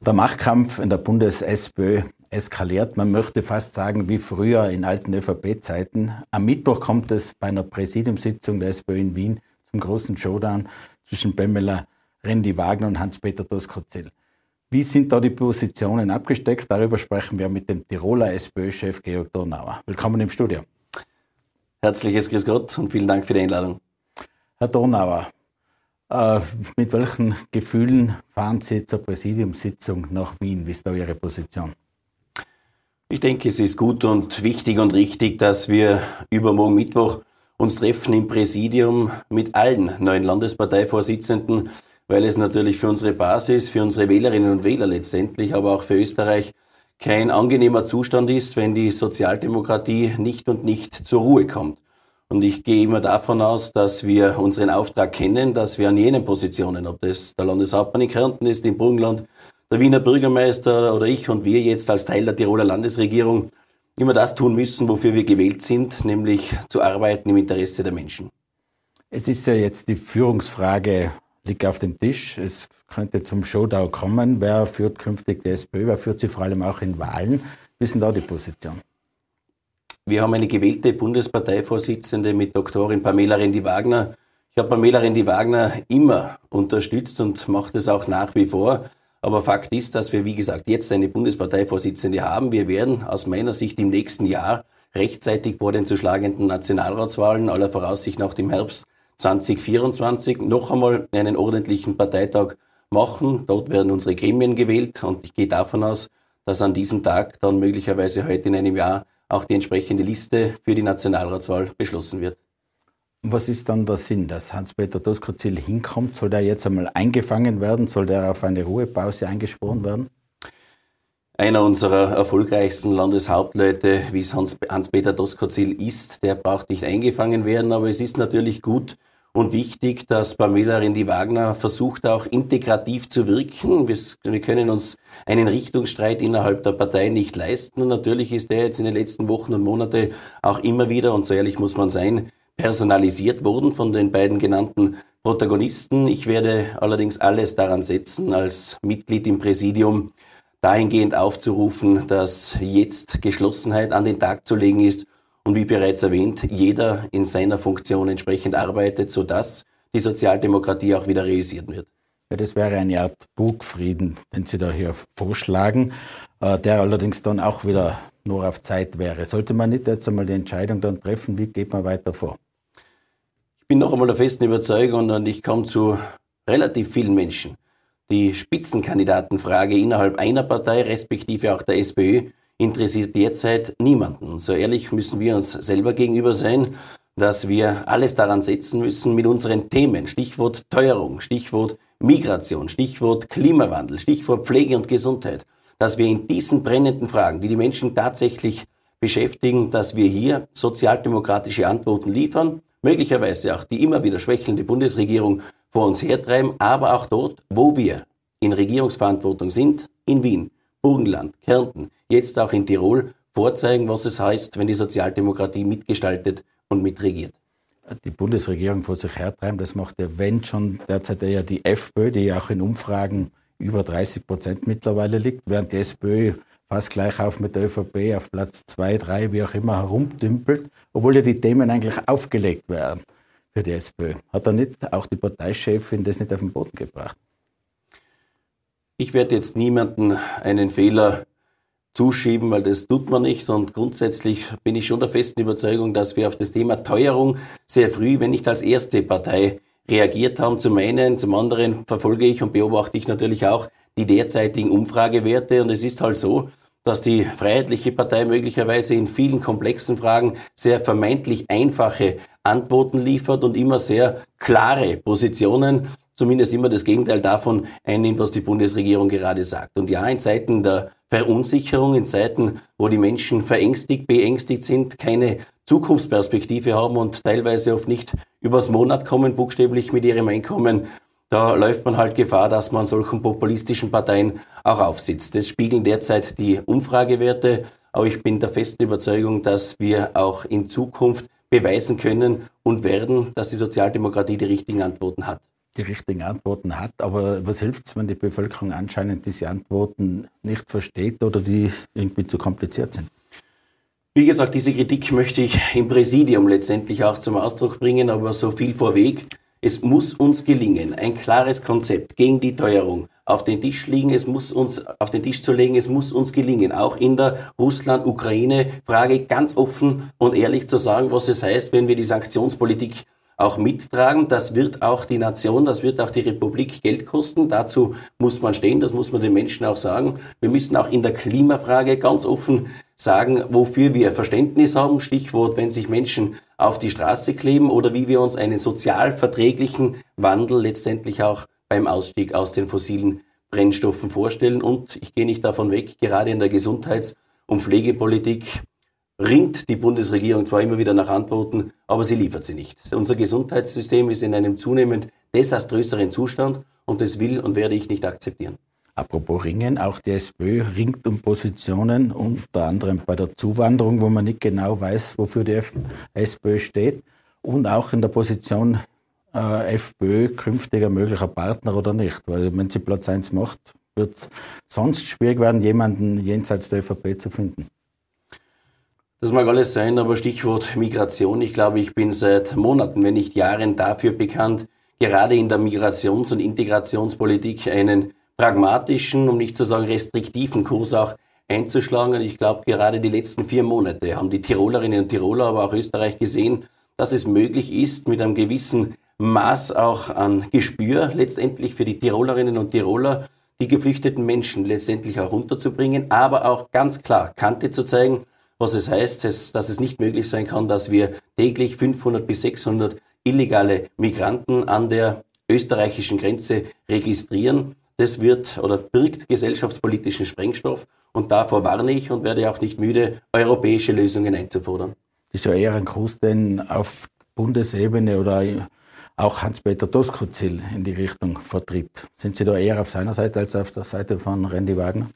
Der Machtkampf in der Bundes-SPÖ eskaliert. Man möchte fast sagen, wie früher in alten ÖVP-Zeiten. Am Mittwoch kommt es bei einer Präsidiumssitzung der SPÖ in Wien zum großen Showdown zwischen Pamela Rendi Wagner und Hans-Peter Doskozell. Wie sind da die Positionen abgesteckt? Darüber sprechen wir mit dem Tiroler SPÖ-Chef Georg Donauer. Willkommen im Studio. Herzliches Grüß Gott und vielen Dank für die Einladung. Herr Donauer, äh, mit welchen Gefühlen fahren Sie zur Präsidiumssitzung nach Wien? Wie ist da Ihre Position? Ich denke, es ist gut und wichtig und richtig, dass wir übermorgen Mittwoch uns treffen im Präsidium mit allen neuen Landesparteivorsitzenden, weil es natürlich für unsere Basis, für unsere Wählerinnen und Wähler letztendlich, aber auch für Österreich kein angenehmer Zustand ist, wenn die Sozialdemokratie nicht und nicht zur Ruhe kommt. Und ich gehe immer davon aus, dass wir unseren Auftrag kennen, dass wir an jenen Positionen, ob das der Landeshauptmann in Kärnten ist, im Burgenland, der Wiener Bürgermeister oder ich und wir jetzt als Teil der Tiroler Landesregierung, immer das tun müssen, wofür wir gewählt sind, nämlich zu arbeiten im Interesse der Menschen. Es ist ja jetzt die Führungsfrage liegt auf dem Tisch. Es könnte zum Showdown kommen. Wer führt künftig die SPÖ? Wer führt sie vor allem auch in Wahlen? Wie ist denn da die Position? Wir haben eine gewählte Bundesparteivorsitzende mit Doktorin Pamela Rendi-Wagner. Ich habe Pamela Rendi-Wagner immer unterstützt und mache das auch nach wie vor. Aber Fakt ist, dass wir, wie gesagt, jetzt eine Bundesparteivorsitzende haben. Wir werden aus meiner Sicht im nächsten Jahr rechtzeitig vor den zu schlagenden Nationalratswahlen, aller Voraussicht nach dem Herbst 2024, noch einmal einen ordentlichen Parteitag machen. Dort werden unsere Gremien gewählt und ich gehe davon aus, dass an diesem Tag dann möglicherweise heute in einem Jahr auch die entsprechende Liste für die Nationalratswahl beschlossen wird. Was ist dann der Sinn, dass Hans-Peter Doskozil hinkommt? Soll der jetzt einmal eingefangen werden? Soll der auf eine Ruhepause eingesporen werden? Einer unserer erfolgreichsten Landeshauptleute, wie es Hans-Peter Doskozil ist, der braucht nicht eingefangen werden, aber es ist natürlich gut, und wichtig, dass Pamela Rendi-Wagner versucht auch integrativ zu wirken. Wir können uns einen Richtungsstreit innerhalb der Partei nicht leisten. Und natürlich ist der jetzt in den letzten Wochen und Monaten auch immer wieder, und so ehrlich muss man sein, personalisiert worden von den beiden genannten Protagonisten. Ich werde allerdings alles daran setzen, als Mitglied im Präsidium dahingehend aufzurufen, dass jetzt Geschlossenheit an den Tag zu legen ist und wie bereits erwähnt, jeder in seiner Funktion entsprechend arbeitet, sodass die Sozialdemokratie auch wieder realisiert wird. Ja, das wäre eine Art Bugfrieden, den Sie da hier vorschlagen, äh, der allerdings dann auch wieder nur auf Zeit wäre. Sollte man nicht jetzt einmal die Entscheidung dann treffen, wie geht man weiter vor? Ich bin noch einmal der festen Überzeugung und ich komme zu relativ vielen Menschen. Die Spitzenkandidatenfrage innerhalb einer Partei, respektive auch der SPÖ, interessiert derzeit niemanden. So ehrlich müssen wir uns selber gegenüber sein, dass wir alles daran setzen müssen mit unseren Themen. Stichwort Teuerung, Stichwort Migration, Stichwort Klimawandel, Stichwort Pflege und Gesundheit, dass wir in diesen brennenden Fragen, die die Menschen tatsächlich beschäftigen, dass wir hier sozialdemokratische Antworten liefern, möglicherweise auch die immer wieder schwächelnde Bundesregierung vor uns hertreiben, aber auch dort, wo wir in Regierungsverantwortung sind, in Wien, Burgenland, Kärnten, jetzt auch in Tirol vorzeigen, was es heißt, wenn die Sozialdemokratie mitgestaltet und mitregiert. Die Bundesregierung vor sich hertreiben, das macht ja, wenn schon derzeit eher die FPÖ, die ja auch in Umfragen über 30 Prozent mittlerweile liegt, während die SPÖ fast gleich auf mit der ÖVP auf Platz 2, 3, wie auch immer herumdümpelt, obwohl ja die Themen eigentlich aufgelegt werden für die SPÖ. Hat da nicht auch die Parteichefin das nicht auf den Boden gebracht? Ich werde jetzt niemanden einen Fehler zuschieben, weil das tut man nicht. Und grundsätzlich bin ich schon der festen Überzeugung, dass wir auf das Thema Teuerung sehr früh, wenn nicht als erste Partei, reagiert haben. Zum einen, zum anderen verfolge ich und beobachte ich natürlich auch die derzeitigen Umfragewerte. Und es ist halt so, dass die Freiheitliche Partei möglicherweise in vielen komplexen Fragen sehr vermeintlich einfache Antworten liefert und immer sehr klare Positionen zumindest immer das Gegenteil davon einnimmt, was die Bundesregierung gerade sagt. Und ja, in Zeiten der Verunsicherung, in Zeiten, wo die Menschen verängstigt, beängstigt sind, keine Zukunftsperspektive haben und teilweise oft nicht übers Monat kommen, buchstäblich mit ihrem Einkommen, da läuft man halt Gefahr, dass man solchen populistischen Parteien auch aufsitzt. Das spiegeln derzeit die Umfragewerte, aber ich bin der festen Überzeugung, dass wir auch in Zukunft beweisen können und werden, dass die Sozialdemokratie die richtigen Antworten hat die richtigen Antworten hat. Aber was hilft es, wenn die Bevölkerung anscheinend diese Antworten nicht versteht oder die irgendwie zu kompliziert sind? Wie gesagt, diese Kritik möchte ich im Präsidium letztendlich auch zum Ausdruck bringen, aber so viel vorweg. Es muss uns gelingen, ein klares Konzept gegen die Teuerung auf den Tisch liegen, es muss uns auf den Tisch zu legen, es muss uns gelingen, auch in der Russland-Ukraine-Frage ganz offen und ehrlich zu sagen, was es heißt, wenn wir die Sanktionspolitik auch mittragen. Das wird auch die Nation, das wird auch die Republik Geld kosten. Dazu muss man stehen, das muss man den Menschen auch sagen. Wir müssen auch in der Klimafrage ganz offen sagen, wofür wir Verständnis haben. Stichwort, wenn sich Menschen auf die Straße kleben oder wie wir uns einen sozial verträglichen Wandel letztendlich auch beim Ausstieg aus den fossilen Brennstoffen vorstellen. Und ich gehe nicht davon weg, gerade in der Gesundheits- und Pflegepolitik ringt die Bundesregierung zwar immer wieder nach Antworten, aber sie liefert sie nicht. Unser Gesundheitssystem ist in einem zunehmend desaströseren Zustand und das will und werde ich nicht akzeptieren. Apropos Ringen, auch die SPÖ ringt um Positionen, unter anderem bei der Zuwanderung, wo man nicht genau weiß, wofür die SPÖ steht, und auch in der Position äh, FPÖ künftiger möglicher Partner oder nicht. Weil wenn sie Platz 1 macht, wird es sonst schwierig werden, jemanden jenseits der ÖVP zu finden. Das mag alles sein, aber Stichwort Migration. Ich glaube, ich bin seit Monaten, wenn nicht Jahren dafür bekannt, gerade in der Migrations- und Integrationspolitik einen pragmatischen, um nicht zu sagen restriktiven Kurs auch einzuschlagen. Und ich glaube, gerade die letzten vier Monate haben die Tirolerinnen und Tiroler, aber auch Österreich gesehen, dass es möglich ist, mit einem gewissen Maß auch an Gespür letztendlich für die Tirolerinnen und Tiroler, die geflüchteten Menschen letztendlich auch runterzubringen, aber auch ganz klar Kante zu zeigen, was es heißt, dass es nicht möglich sein kann, dass wir täglich 500 bis 600 illegale Migranten an der österreichischen Grenze registrieren. Das wird oder birgt gesellschaftspolitischen Sprengstoff und davor warne ich und werde auch nicht müde, europäische Lösungen einzufordern. Das ist ja eher ein Kurs, den auf Bundesebene oder auch Hans-Peter Doskozil in die Richtung vertritt. Sind Sie da eher auf seiner Seite als auf der Seite von Randy Wagner?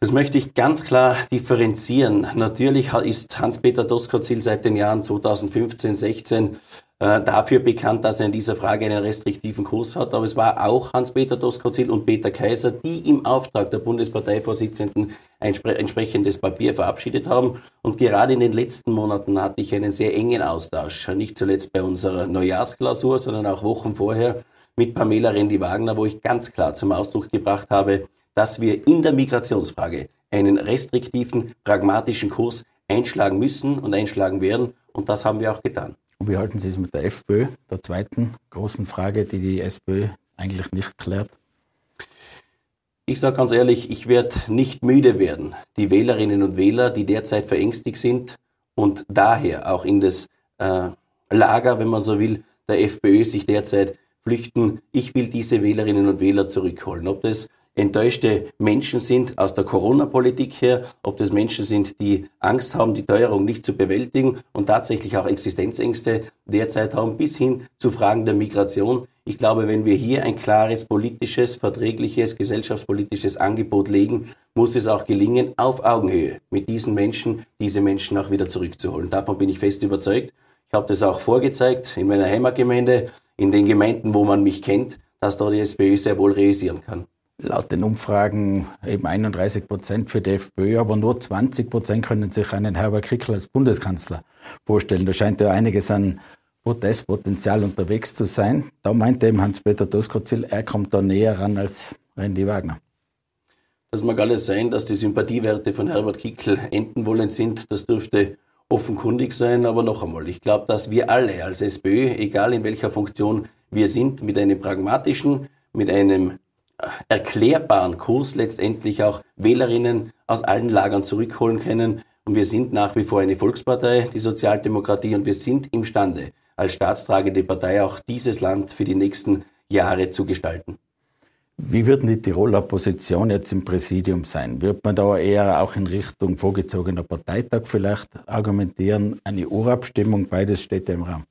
Das möchte ich ganz klar differenzieren. Natürlich ist Hans-Peter Doskozil seit den Jahren 2015, 16 äh, dafür bekannt, dass er in dieser Frage einen restriktiven Kurs hat. Aber es war auch Hans-Peter Doskozil und Peter Kaiser, die im Auftrag der Bundesparteivorsitzenden ein entsprechendes Papier verabschiedet haben. Und gerade in den letzten Monaten hatte ich einen sehr engen Austausch, nicht zuletzt bei unserer Neujahrsklausur, sondern auch Wochen vorher mit Pamela Rendi-Wagner, wo ich ganz klar zum Ausdruck gebracht habe, dass wir in der Migrationsfrage einen restriktiven, pragmatischen Kurs einschlagen müssen und einschlagen werden. Und das haben wir auch getan. Und wie halten Sie es mit der FPÖ, der zweiten großen Frage, die die SPÖ eigentlich nicht klärt? Ich sage ganz ehrlich, ich werde nicht müde werden, die Wählerinnen und Wähler, die derzeit verängstigt sind und daher auch in das äh, Lager, wenn man so will, der FPÖ sich derzeit flüchten. Ich will diese Wählerinnen und Wähler zurückholen. Ob das enttäuschte Menschen sind aus der Corona-Politik her, ob das Menschen sind, die Angst haben, die Teuerung nicht zu bewältigen und tatsächlich auch Existenzängste derzeit haben, bis hin zu Fragen der Migration. Ich glaube, wenn wir hier ein klares politisches, verträgliches, gesellschaftspolitisches Angebot legen, muss es auch gelingen, auf Augenhöhe mit diesen Menschen, diese Menschen auch wieder zurückzuholen. Davon bin ich fest überzeugt. Ich habe das auch vorgezeigt in meiner Heimatgemeinde, in den Gemeinden, wo man mich kennt, dass da die SPÖ sehr wohl realisieren kann laut den Umfragen eben 31 Prozent für die FPÖ, aber nur 20 Prozent können sich einen Herbert Kickl als Bundeskanzler vorstellen. Da scheint ja einiges an Protestpotenzial unterwegs zu sein. Da meinte eben Hans-Peter Doskozil, er kommt da näher ran als Randy Wagner. Das mag alles sein, dass die Sympathiewerte von Herbert Kickl enden wollen sind. Das dürfte offenkundig sein, aber noch einmal, ich glaube, dass wir alle als SPÖ, egal in welcher Funktion wir sind, mit einem pragmatischen, mit einem erklärbaren Kurs letztendlich auch Wählerinnen aus allen Lagern zurückholen können. Und wir sind nach wie vor eine Volkspartei, die Sozialdemokratie, und wir sind imstande, als staatstragende Partei auch dieses Land für die nächsten Jahre zu gestalten. Wie wird die Tiroler Position jetzt im Präsidium sein? Wird man da eher auch in Richtung vorgezogener Parteitag vielleicht argumentieren? Eine Urabstimmung, beides steht ja im Raum.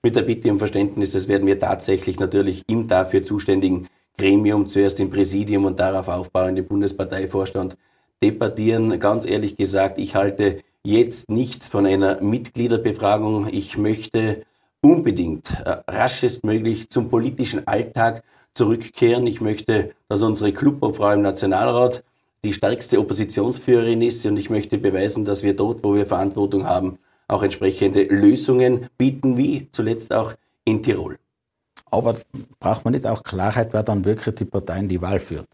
Mit der Bitte um Verständnis, das werden wir tatsächlich natürlich im dafür zuständigen Gremium, zuerst im Präsidium und darauf aufbauend im Bundesparteivorstand debattieren. Ganz ehrlich gesagt, ich halte jetzt nichts von einer Mitgliederbefragung. Ich möchte unbedingt äh, raschestmöglich zum politischen Alltag zurückkehren. Ich möchte, dass unsere Clubobfrau im Nationalrat die stärkste Oppositionsführerin ist und ich möchte beweisen, dass wir dort, wo wir Verantwortung haben, auch entsprechende Lösungen bieten, wie zuletzt auch in Tirol. Aber braucht man nicht auch Klarheit, wer dann wirklich die Partei in die Wahl führt?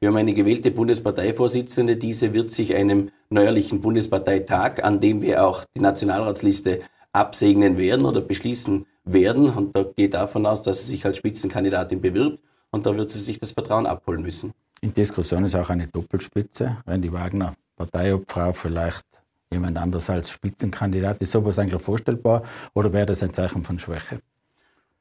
Wir haben eine gewählte Bundesparteivorsitzende. Diese wird sich einem neuerlichen Bundesparteitag, an dem wir auch die Nationalratsliste absegnen werden oder beschließen werden. Und da geht davon aus, dass sie sich als Spitzenkandidatin bewirbt. Und da wird sie sich das Vertrauen abholen müssen. In Diskussion ist auch eine Doppelspitze. Wenn die Wagner Parteiobfrau vielleicht jemand anders als Spitzenkandidat, ist sowas eigentlich vorstellbar oder wäre das ein Zeichen von Schwäche?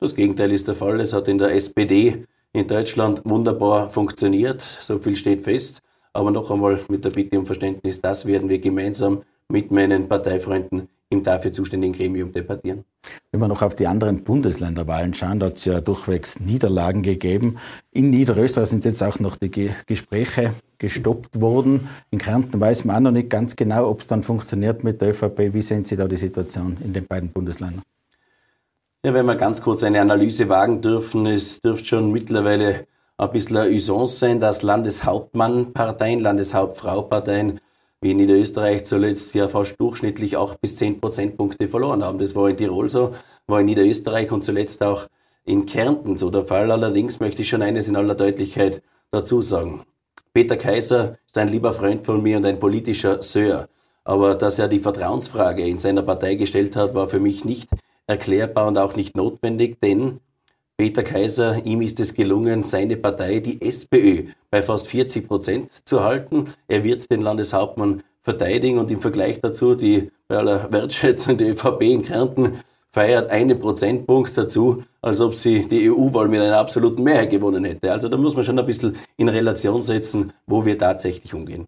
Das Gegenteil ist der Fall. Es hat in der SPD in Deutschland wunderbar funktioniert. So viel steht fest. Aber noch einmal mit der Bitte um Verständnis, das werden wir gemeinsam mit meinen Parteifreunden im dafür zuständigen Gremium debattieren. Wenn wir noch auf die anderen Bundesländerwahlen schauen, da hat es ja durchwegs Niederlagen gegeben. In Niederösterreich sind jetzt auch noch die Gespräche gestoppt worden. In Kärnten weiß man auch noch nicht ganz genau, ob es dann funktioniert mit der ÖVP. Wie sehen Sie da die Situation in den beiden Bundesländern? Ja, wenn wir ganz kurz eine Analyse wagen dürfen, es dürfte schon mittlerweile ein bisschen eine Usance sein, dass Landeshauptmannparteien, Landeshauptfrauparteien wie in Niederösterreich zuletzt ja fast durchschnittlich auch bis 10 Prozentpunkte verloren haben. Das war in Tirol so, war in Niederösterreich und zuletzt auch in Kärnten so der Fall. Allerdings möchte ich schon eines in aller Deutlichkeit dazu sagen. Peter Kaiser ist ein lieber Freund von mir und ein politischer Sir. Aber dass er die Vertrauensfrage in seiner Partei gestellt hat, war für mich nicht erklärbar und auch nicht notwendig, denn Peter Kaiser, ihm ist es gelungen, seine Partei, die SPÖ, bei fast 40 Prozent zu halten. Er wird den Landeshauptmann verteidigen und im Vergleich dazu die, bei aller Wertschätzung, die ÖVP in Kärnten feiert einen Prozentpunkt dazu, als ob sie die EU-Wahl mit einer absoluten Mehrheit gewonnen hätte. Also da muss man schon ein bisschen in Relation setzen, wo wir tatsächlich umgehen.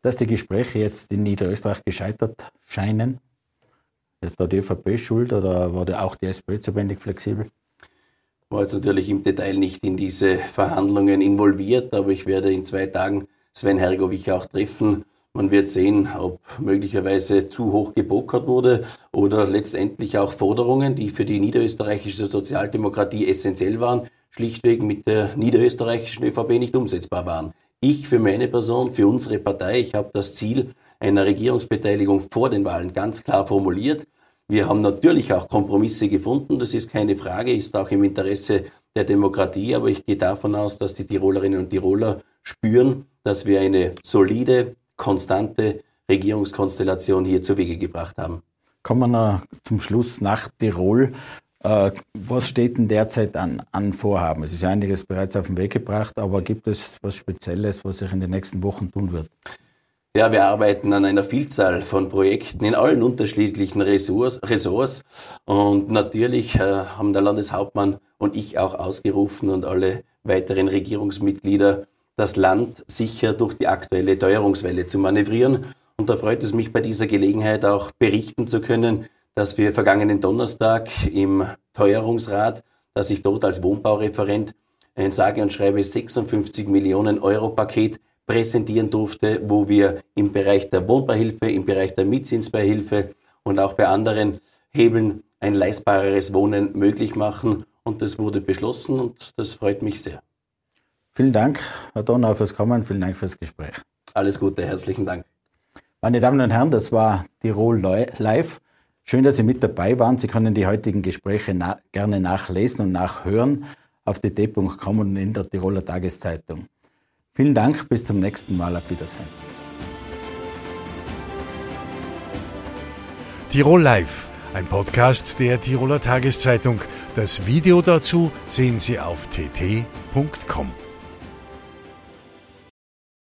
Dass die Gespräche jetzt in Niederösterreich gescheitert scheinen, ist da die ÖVP schuld oder war da auch die SPÖ zu wenig flexibel? war jetzt natürlich im Detail nicht in diese Verhandlungen involviert, aber ich werde in zwei Tagen Sven Hergovich auch treffen. Man wird sehen, ob möglicherweise zu hoch gepokert wurde oder letztendlich auch Forderungen, die für die niederösterreichische Sozialdemokratie essentiell waren, schlichtweg mit der niederösterreichischen ÖVP nicht umsetzbar waren. Ich für meine Person, für unsere Partei, ich habe das Ziel einer Regierungsbeteiligung vor den Wahlen ganz klar formuliert. Wir haben natürlich auch Kompromisse gefunden, das ist keine Frage, ist auch im Interesse der Demokratie, aber ich gehe davon aus, dass die Tirolerinnen und Tiroler spüren, dass wir eine solide, konstante Regierungskonstellation hier zu Wege gebracht haben. Kommen wir zum Schluss nach Tirol. Äh, was steht denn derzeit an, an Vorhaben? Es ist ja einiges bereits auf den Weg gebracht, aber gibt es was Spezielles, was sich in den nächsten Wochen tun wird? Ja, wir arbeiten an einer Vielzahl von Projekten in allen unterschiedlichen Ressorts. Ressorts. Und natürlich äh, haben der Landeshauptmann und ich auch ausgerufen und alle weiteren Regierungsmitglieder, das Land sicher durch die aktuelle Teuerungswelle zu manövrieren. Und da freut es mich bei dieser Gelegenheit auch berichten zu können, dass wir vergangenen Donnerstag im Teuerungsrat, dass ich dort als Wohnbaureferent ein sage und schreibe 56 Millionen Euro Paket präsentieren durfte, wo wir im Bereich der Wohnbeihilfe, im Bereich der Mietzinsbeihilfe und auch bei anderen Hebeln ein leistbareres Wohnen möglich machen. Und das wurde beschlossen und das freut mich sehr. Vielen Dank, Herr Donau, fürs Kommen. Vielen Dank fürs Gespräch. Alles Gute, herzlichen Dank. Meine Damen und Herren, das war Tirol Live. Schön, dass Sie mit dabei waren. Sie können die heutigen Gespräche na gerne nachlesen und nachhören auf dt.com und in der Tiroler Tageszeitung. Vielen Dank, bis zum nächsten Mal. Auf Wiedersehen. Tirol Live, ein Podcast der Tiroler Tageszeitung. Das Video dazu sehen Sie auf tt.com.